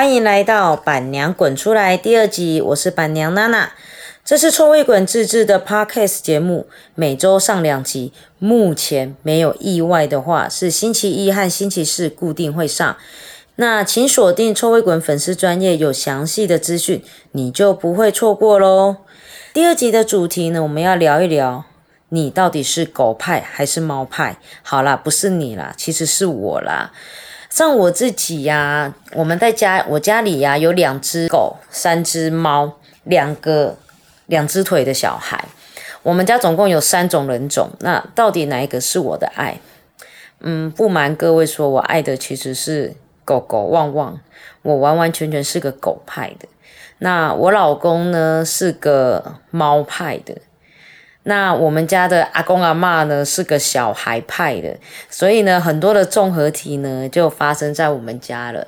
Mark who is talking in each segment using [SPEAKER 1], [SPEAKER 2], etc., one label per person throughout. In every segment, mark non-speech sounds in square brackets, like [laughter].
[SPEAKER 1] 欢迎来到《板娘滚出来》第二集，我是板娘娜娜。这是臭味滚自制的 podcast 节目，每周上两集。目前没有意外的话，是星期一和星期四固定会上。那请锁定臭味滚粉丝专业，有详细的资讯，你就不会错过喽。第二集的主题呢，我们要聊一聊，你到底是狗派还是猫派？好啦，不是你啦，其实是我啦。像我自己呀，我们在家，我家里呀有两只狗，三只猫，两个两只腿的小孩。我们家总共有三种人种，那到底哪一个是我的爱？嗯，不瞒各位说，我爱的其实是狗狗旺旺，我完完全全是个狗派的。那我老公呢是个猫派的。那我们家的阿公阿妈呢是个小孩派的，所以呢很多的综合体呢就发生在我们家了。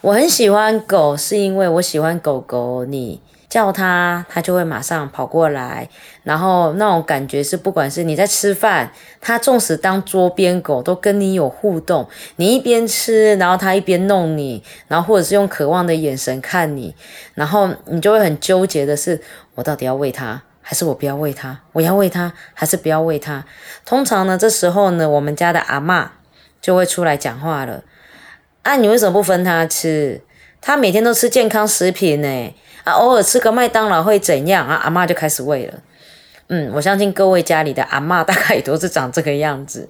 [SPEAKER 1] 我很喜欢狗，是因为我喜欢狗狗，你叫它，它就会马上跑过来，然后那种感觉是，不管是你在吃饭，它纵使当桌边狗都跟你有互动，你一边吃，然后它一边弄你，然后或者是用渴望的眼神看你，然后你就会很纠结的是，我到底要喂它？还是我不要喂它，我要喂它，还是不要喂它？通常呢，这时候呢，我们家的阿妈就会出来讲话了。啊，你为什么不分它吃？它每天都吃健康食品呢。啊，偶尔吃个麦当劳会怎样？啊，阿妈就开始喂了。嗯，我相信各位家里的阿妈大概也都是长这个样子。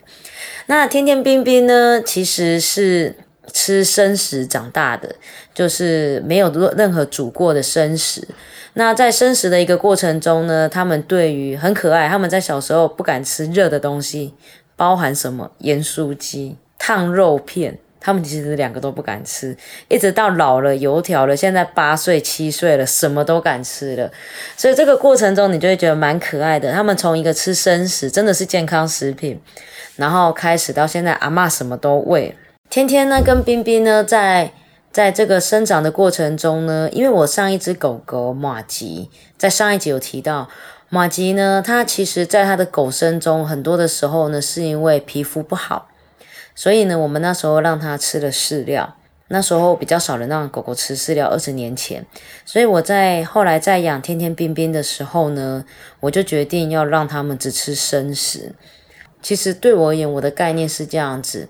[SPEAKER 1] 那天天冰冰呢，其实是吃生食长大的，就是没有任何煮过的生食。那在生食的一个过程中呢，他们对于很可爱，他们在小时候不敢吃热的东西，包含什么盐酥鸡、烫肉片，他们其实两个都不敢吃，一直到老了油条了，现在八岁七岁了，什么都敢吃了。所以这个过程中，你就会觉得蛮可爱的。他们从一个吃生食，真的是健康食品，然后开始到现在，阿妈什么都喂。天天呢，跟冰冰呢在。在这个生长的过程中呢，因为我上一只狗狗马吉，在上一集有提到，马吉呢，它其实在它的狗生中，很多的时候呢，是因为皮肤不好，所以呢，我们那时候让它吃了饲料，那时候比较少人让狗狗吃饲料，二十年前，所以我在后来在养天天冰冰的时候呢，我就决定要让他们只吃生食。其实对我而言，我的概念是这样子，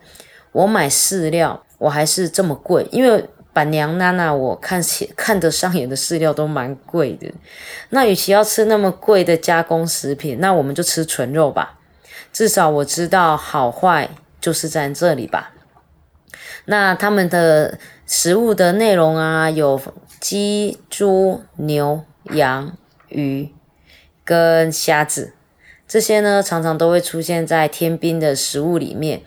[SPEAKER 1] 我买饲料。我还是这么贵，因为板娘娜娜我看起 [laughs] 看得上眼的饲料都蛮贵的。那与其要吃那么贵的加工食品，那我们就吃纯肉吧。至少我知道好坏就是在这里吧。那他们的食物的内容啊，有鸡、猪、牛、羊、鱼跟虾子，这些呢常常都会出现在天兵的食物里面。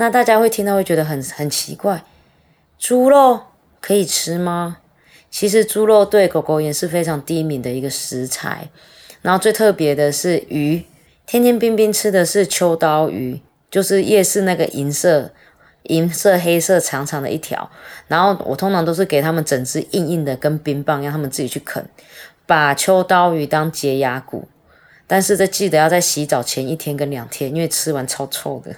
[SPEAKER 1] 那大家会听到会觉得很很奇怪，猪肉可以吃吗？其实猪肉对狗狗也是非常低敏的一个食材。然后最特别的是鱼，天天冰冰吃的是秋刀鱼，就是夜市那个银色、银色、黑色长长的一条。然后我通常都是给他们整只硬硬的跟冰棒，让他们自己去啃，把秋刀鱼当洁牙骨。但是这记得要在洗澡前一天跟两天，因为吃完超臭的。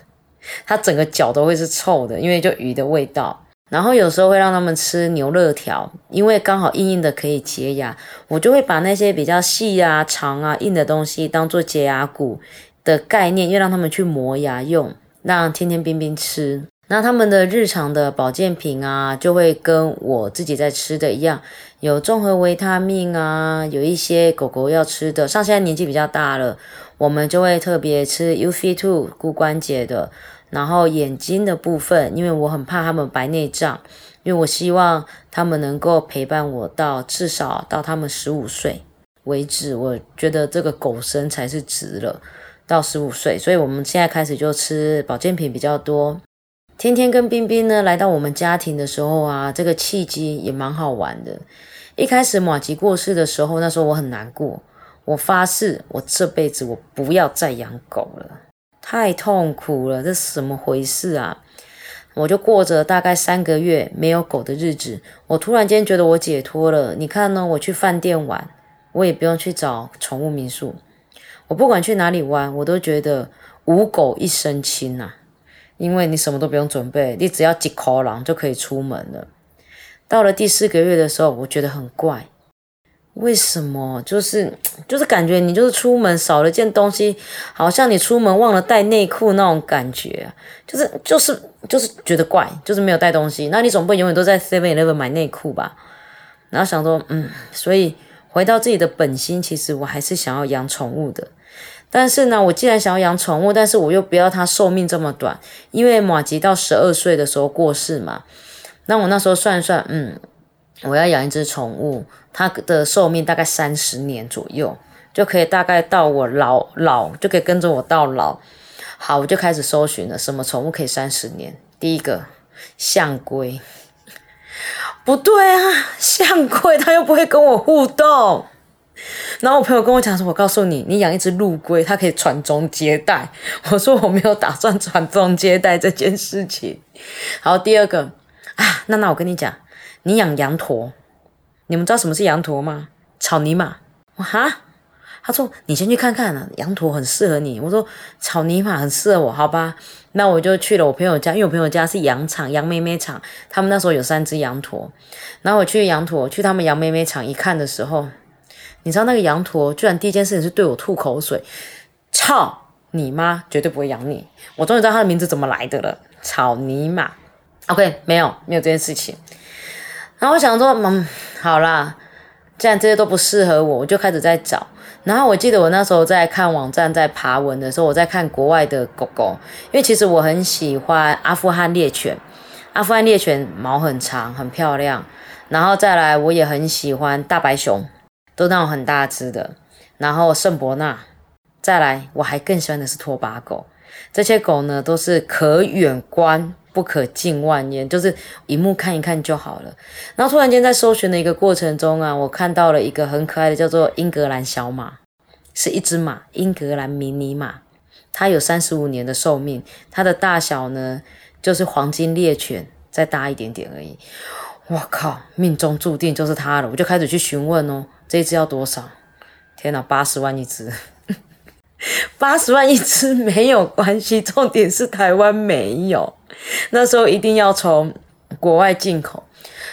[SPEAKER 1] 它整个脚都会是臭的，因为就鱼的味道。然后有时候会让他们吃牛肉条，因为刚好硬硬的可以洁牙。我就会把那些比较细啊、长啊、硬的东西当做洁牙骨的概念，又让他们去磨牙用，让天天冰冰吃。那他们的日常的保健品啊，就会跟我自己在吃的一样，有综合维他命啊，有一些狗狗要吃的。像现在年纪比较大了，我们就会特别吃 U C Two 骨关节的。然后眼睛的部分，因为我很怕他们白内障，因为我希望他们能够陪伴我到至少到他们十五岁为止。我觉得这个狗生才是值了，到十五岁，所以我们现在开始就吃保健品比较多。天天跟冰冰呢来到我们家庭的时候啊，这个契机也蛮好玩的。一开始马吉过世的时候，那时候我很难过，我发誓我这辈子我不要再养狗了。太痛苦了，这是怎么回事啊？我就过着大概三个月没有狗的日子。我突然间觉得我解脱了。你看呢？我去饭店玩，我也不用去找宠物民宿。我不管去哪里玩，我都觉得无狗一身轻呐。因为你什么都不用准备，你只要几口狼就可以出门了。到了第四个月的时候，我觉得很怪，为什么？就是就是感觉你就是出门少了件东西，好像你出门忘了带内裤那种感觉，就是就是就是觉得怪，就是没有带东西。那你总不能永远都在 Seven Eleven 买内裤吧？然后想说，嗯，所以回到自己的本心，其实我还是想要养宠物的。但是呢，我既然想要养宠物，但是我又不要它寿命这么短，因为马吉到十二岁的时候过世嘛。那我那时候算一算，嗯，我要养一只宠物，它的寿命大概三十年左右，就可以大概到我老老就可以跟着我到老。好，我就开始搜寻了，什么宠物可以三十年？第一个象龟，[laughs] 不对啊，象龟它又不会跟我互动。然后我朋友跟我讲说：“我告诉你，你养一只陆龟，它可以传宗接代。[laughs] ”我说：“我没有打算传宗接代这件事情。”好，第二个啊，那那我跟你讲，你养羊驼，你们知道什么是羊驼吗？草泥马。我哈，他说你先去看看啊，羊驼很适合你。我说草泥马很适合我，好吧？那我就去了我朋友家，因为我朋友家是羊场，羊妹妹场，他们那时候有三只羊驼。然后我去羊驼，去他们羊妹妹场一看的时候。你知道那个羊驼居然第一件事情是对我吐口水，操你妈！绝对不会养你。我终于知道它的名字怎么来的了，草泥马。OK，没有没有这件事情。然后我想说，嗯，好啦，既然这些都不适合我，我就开始在找。然后我记得我那时候在看网站在爬文的时候，我在看国外的狗狗，因为其实我很喜欢阿富汗猎犬，阿富汗猎犬毛很长很漂亮。然后再来，我也很喜欢大白熊。都那种很大只的，然后圣伯纳，再来，我还更喜欢的是拖把狗。这些狗呢，都是可远观不可近万年，就是一目看一看就好了。然后突然间在搜寻的一个过程中啊，我看到了一个很可爱的，叫做英格兰小马，是一只马，英格兰迷你马，它有三十五年的寿命，它的大小呢，就是黄金猎犬再大一点点而已。我靠，命中注定就是它了，我就开始去询问哦。这一只要多少？天哪，八十万一只！[laughs] 八十万一只没有关系，重点是台湾没有。那时候一定要从国外进口。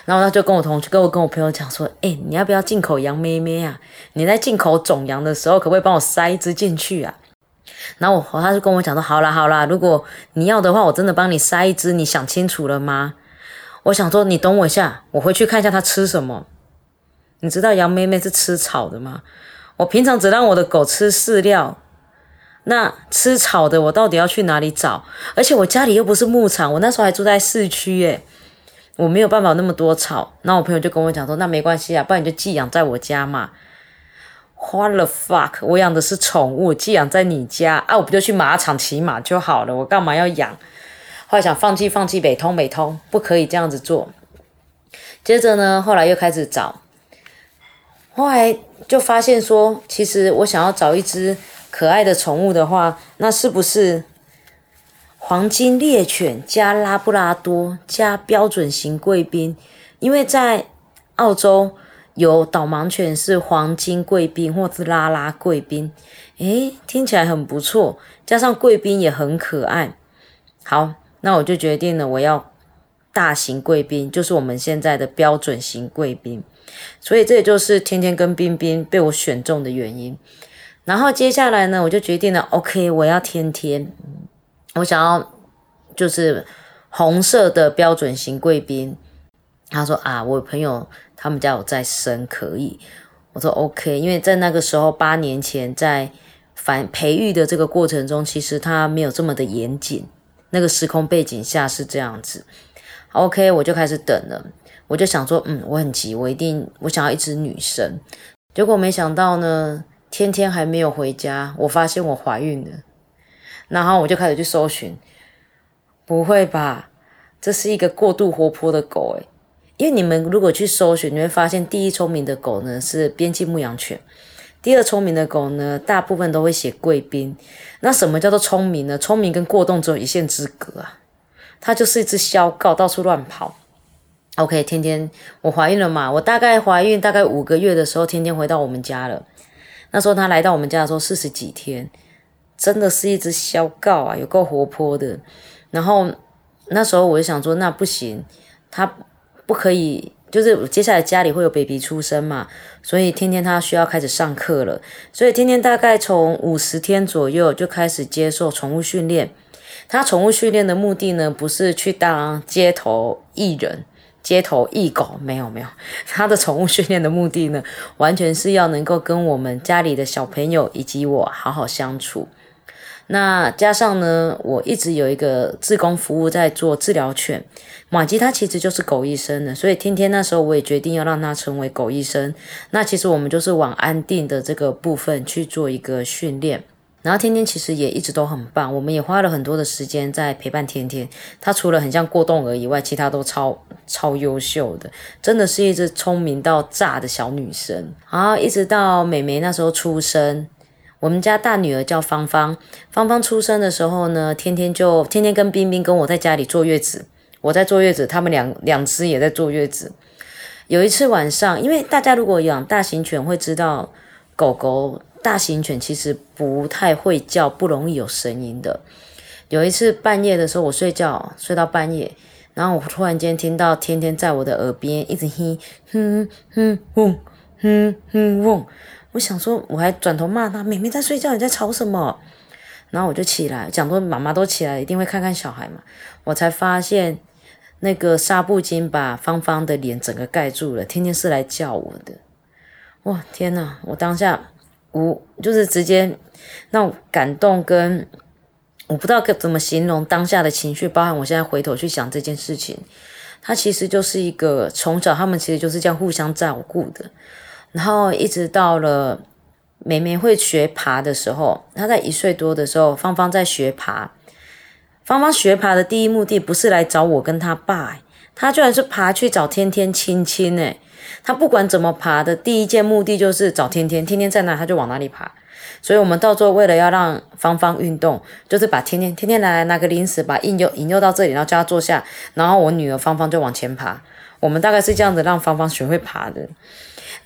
[SPEAKER 1] 然后他就跟我同学、跟我跟我朋友讲说：“哎，你要不要进口羊咩咩啊？你在进口种羊的时候，可不可以帮我塞一只进去啊？”然后我和他就跟我讲说：“好啦好啦，如果你要的话，我真的帮你塞一只。你想清楚了吗？”我想说，你等我一下，我回去看一下它吃什么。你知道羊妹妹是吃草的吗？我平常只让我的狗吃饲料，那吃草的我到底要去哪里找？而且我家里又不是牧场，我那时候还住在市区，耶，我没有办法那么多草。那我朋友就跟我讲说，那没关系啊，不然你就寄养在我家嘛。What the fuck！我养的是宠物，寄养在你家啊，我不就去马场骑马就好了，我干嘛要养？后来想放弃，放弃，北通，北通，不可以这样子做。接着呢，后来又开始找。后来就发现说，其实我想要找。一只可爱的宠物的话，那是不是黄金猎犬加拉布拉多加标准型贵宾？因为在澳洲有导盲犬是黄金贵宾或是拉拉贵宾，诶，听起来很不错，加上贵宾也很可爱。好，那我就决定了，我要大型贵宾，就是我们现在的标准型贵宾。所以这也就是天天跟冰冰被我选中的原因。然后接下来呢，我就决定了，OK，我要天天，我想要就是红色的标准型贵宾。他说啊，我朋友他们家有在生，可以。我说 OK，因为在那个时候八年前在繁培育的这个过程中，其实他没有这么的严谨。那个时空背景下是这样子。OK，我就开始等了。我就想说，嗯，我很急，我一定我想要一只女生。结果没想到呢，天天还没有回家，我发现我怀孕了。然后我就开始去搜寻，不会吧？这是一个过度活泼的狗诶，因为你们如果去搜寻，你会发现第一聪明的狗呢是边境牧羊犬，第二聪明的狗呢大部分都会写贵宾。那什么叫做聪明呢？聪明跟过动只有一线之隔啊，它就是一只小狗，到处乱跑。OK，天天我怀孕了嘛？我大概怀孕大概五个月的时候，天天回到我们家了。那时候它来到我们家的时候四十几天，真的是一只小告啊，有够活泼的。然后那时候我就想说，那不行，它不可以就是接下来家里会有 baby 出生嘛，所以天天他需要开始上课了，所以天天大概从五十天左右就开始接受宠物训练。他宠物训练的目的呢，不是去当街头艺人、街头艺狗，没有没有，[laughs] 他的宠物训练的目的呢，完全是要能够跟我们家里的小朋友以及我好好相处。那加上呢，我一直有一个志工服务在做治疗犬，马吉他其实就是狗医生的，所以天天那时候我也决定要让他成为狗医生。那其实我们就是往安定的这个部分去做一个训练。然后天天其实也一直都很棒，我们也花了很多的时间在陪伴天天。他除了很像过动儿以外，其他都超超优秀的，真的是一只聪明到炸的小女生。然后一直到美眉那时候出生，我们家大女儿叫芳芳，芳芳出生的时候呢，天天就天天跟冰冰跟我在家里坐月子，我在坐月子，他们两两只也在坐月子。有一次晚上，因为大家如果养大型犬会知道狗狗。大型犬其实不太会叫，不容易有声音的。有一次半夜的时候，我睡觉睡到半夜，然后我突然间听到天天在我的耳边一直哼哼哼嗡哼哼嗡。我想说，我还转头骂他：“妹妹在睡觉，你在吵什么？”然后我就起来，讲说：“妈妈都起来，一定会看看小孩嘛。”我才发现那个纱布巾把芳芳的脸整个盖住了。天天是来叫我的。哇，天哪！我当下。无就是直接那种感动跟我不知道该怎么形容当下的情绪，包含我现在回头去想这件事情，它其实就是一个从小他们其实就是这样互相照顾的，然后一直到了妹妹会学爬的时候，她在一岁多的时候，芳芳在学爬，芳芳学爬的第一目的不是来找我跟他爸，她居然是爬去找天天亲亲诶。他不管怎么爬的，第一件目的就是找天天，天天在哪他就往哪里爬。所以，我们到最后为了要让芳芳运动，就是把天天天天来拿个零食，把引诱引诱到这里，然后叫他坐下，然后我女儿芳芳就往前爬。我们大概是这样子让芳芳学会爬的。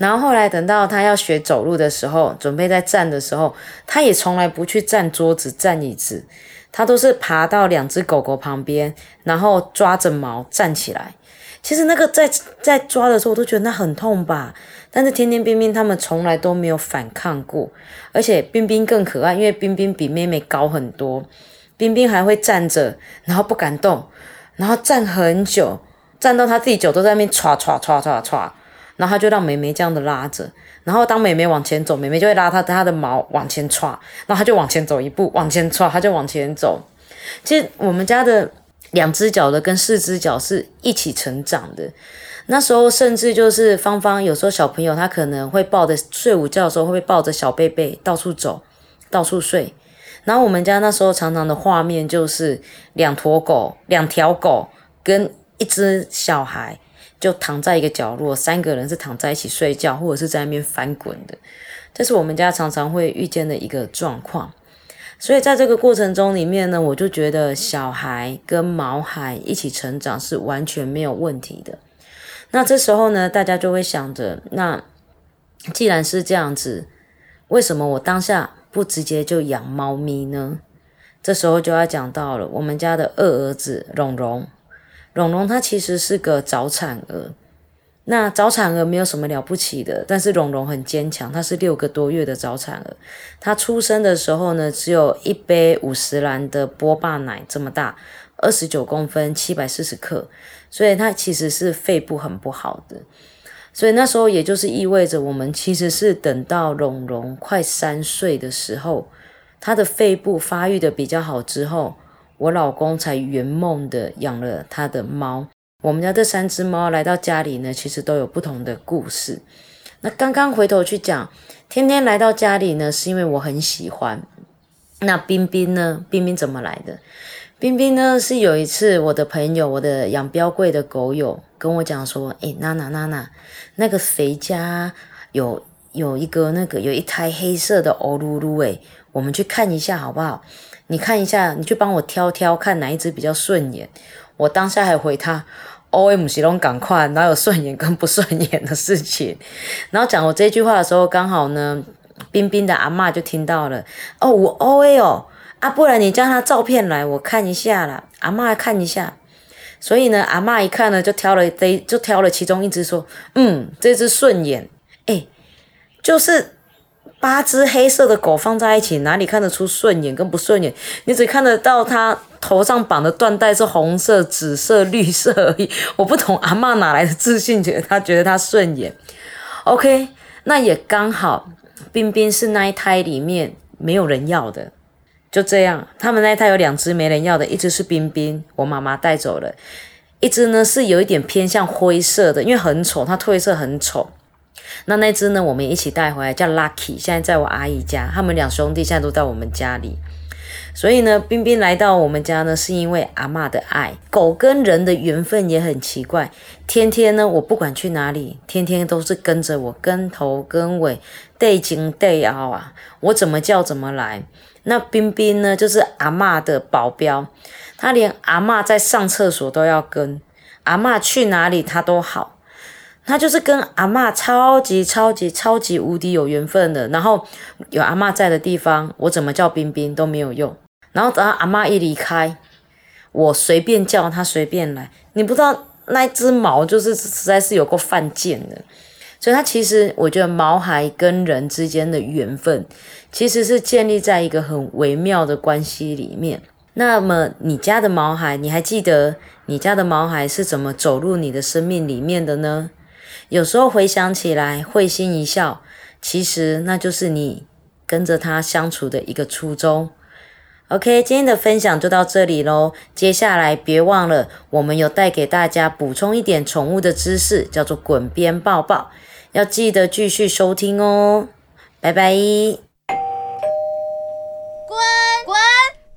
[SPEAKER 1] 然后后来等到他要学走路的时候，准备在站的时候，他也从来不去站桌子、站椅子，他都是爬到两只狗狗旁边，然后抓着毛站起来。其实那个在在抓的时候，我都觉得那很痛吧。但是天天冰冰他们从来都没有反抗过，而且冰冰更可爱，因为冰冰比妹妹高很多。冰冰还会站着，然后不敢动，然后站很久，站到他自己脚都在那边歘歘歘歘歘，然后他就让妹妹这样的拉着，然后当妹妹往前走，妹妹就会拉他他的毛往前歘，然后他就往前走一步，往前歘，他就往前走。其实我们家的。两只脚的跟四只脚是一起成长的，那时候甚至就是芳芳，有时候小朋友他可能会抱着睡午觉的时候会抱着小贝贝到处走，到处睡。然后我们家那时候常常的画面就是两坨狗，两条狗跟一只小孩就躺在一个角落，三个人是躺在一起睡觉，或者是在那边翻滚的。这是我们家常常会遇见的一个状况。所以在这个过程中里面呢，我就觉得小孩跟毛孩一起成长是完全没有问题的。那这时候呢，大家就会想着，那既然是这样子，为什么我当下不直接就养猫咪呢？这时候就要讲到了我们家的二儿子蓉蓉，蓉蓉她其实是个早产儿。那早产儿没有什么了不起的，但是蓉蓉很坚强，她是六个多月的早产儿。她出生的时候呢，只有一杯五十兰的波霸奶这么大，二十九公分，七百四十克，所以她其实是肺部很不好的。所以那时候也就是意味着，我们其实是等到蓉蓉快三岁的时候，她的肺部发育的比较好之后，我老公才圆梦的养了他的猫。我们家这三只猫来到家里呢，其实都有不同的故事。那刚刚回头去讲，天天来到家里呢，是因为我很喜欢。那冰冰呢？冰冰怎么来的？冰冰呢，是有一次我的朋友，我的养标贵的狗友跟我讲说：“诶娜娜娜娜，那个肥家有有一个那个有一胎黑色的欧噜噜，诶，我们去看一下好不好？你看一下，你去帮我挑挑看哪一只比较顺眼。”我当下还回他。O M 形容赶快，哪有顺眼跟不顺眼的事情？然后讲我这句话的时候，刚好呢，冰冰的阿妈就听到了。哦，我 O A 哦，啊，不然你叫他照片来，我看一下啦。阿妈看一下。所以呢，阿妈一看呢，就挑了这，就挑了其中一只，说：“嗯，这只顺眼。”哎，就是八只黑色的狗放在一起，哪里看得出顺眼跟不顺眼？你只看得到它头上绑的缎带是红色、紫色、绿色而已。[laughs] 我不懂阿妈哪来的自信，觉得她觉得它顺眼。OK，那也刚好，冰冰是那一胎里面没有人要的。就这样，他们那一胎有两只没人要的，一只是冰冰，我妈妈带走了；一只呢是有一点偏向灰色的，因为很丑，它褪色很丑。那那只呢，我们一起带回来，叫 Lucky，现在在我阿姨家，他们两兄弟现在都在我们家里。所以呢，冰冰来到我们家呢，是因为阿妈的爱。狗跟人的缘分也很奇怪，天天呢，我不管去哪里，天天都是跟着我，跟头跟尾，对精对凹啊，我怎么叫怎么来。那冰冰呢，就是阿妈的保镖，他连阿妈在上厕所都要跟，阿妈去哪里他都好，他就是跟阿妈超级超级超级无敌有缘分的。然后有阿妈在的地方，我怎么叫冰冰都没有用。然后等到阿妈一离开，我随便叫它随便来。你不知道那只毛就是实在是有够犯贱的，所以它其实我觉得毛孩跟人之间的缘分，其实是建立在一个很微妙的关系里面。那么你家的毛孩，你还记得你家的毛孩是怎么走入你的生命里面的呢？有时候回想起来会心一笑，其实那就是你跟着他相处的一个初衷。OK，今天的分享就到这里喽。接下来别忘了，我们有带给大家补充一点宠物的知识，叫做“滚边抱抱”，要记得继续收听哦。拜拜。
[SPEAKER 2] 滚滚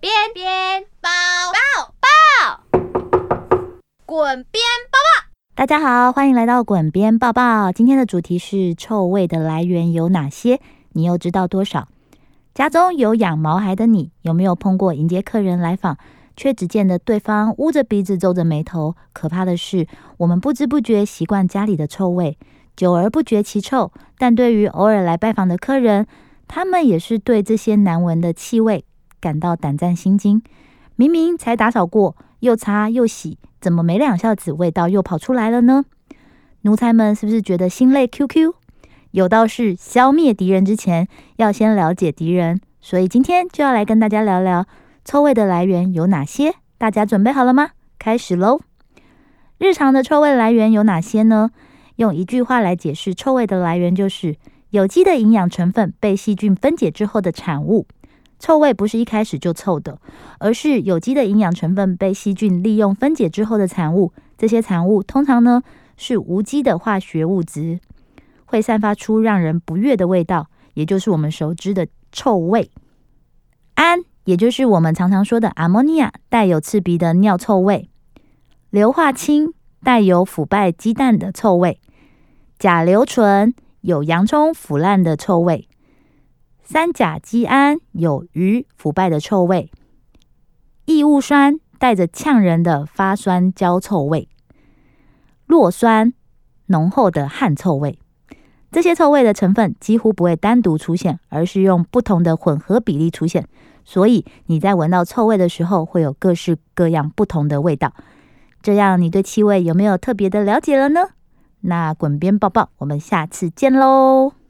[SPEAKER 2] 边边抱抱抱，滚边抱。
[SPEAKER 3] 大家好，欢迎来到滚边抱抱。今天的主题是臭味的来源有哪些？你又知道多少？家中有养毛孩的你，有没有碰过迎接客人来访，却只见得对方捂着鼻子、皱着眉头？可怕的是，我们不知不觉习惯家里的臭味，久而不觉其臭。但对于偶尔来拜访的客人，他们也是对这些难闻的气味感到胆战心惊。明明才打扫过，又擦又洗，怎么没两下子味道又跑出来了呢？奴才们是不是觉得心累？QQ。有道是，消灭敌人之前，要先了解敌人。所以今天就要来跟大家聊聊臭味的来源有哪些。大家准备好了吗？开始喽！日常的臭味来源有哪些呢？用一句话来解释臭味的来源，就是有机的营养成分被细菌分解之后的产物。臭味不是一开始就臭的，而是有机的营养成分被细菌利用分解之后的产物。这些产物通常呢是无机的化学物质。会散发出让人不悦的味道，也就是我们熟知的臭味。氨，也就是我们常常说的阿莫尼亚，带有刺鼻的尿臭味。硫化氢带有腐败鸡蛋的臭味。甲硫醇有洋葱腐烂的臭味。三甲基胺有鱼腐败的臭味。异物酸带着呛人的发酸焦臭味。弱酸浓厚的汗臭味。这些臭味的成分几乎不会单独出现，而是用不同的混合比例出现。所以你在闻到臭味的时候，会有各式各样不同的味道。这样你对气味有没有特别的了解了呢？那滚边抱抱，我们下次见喽！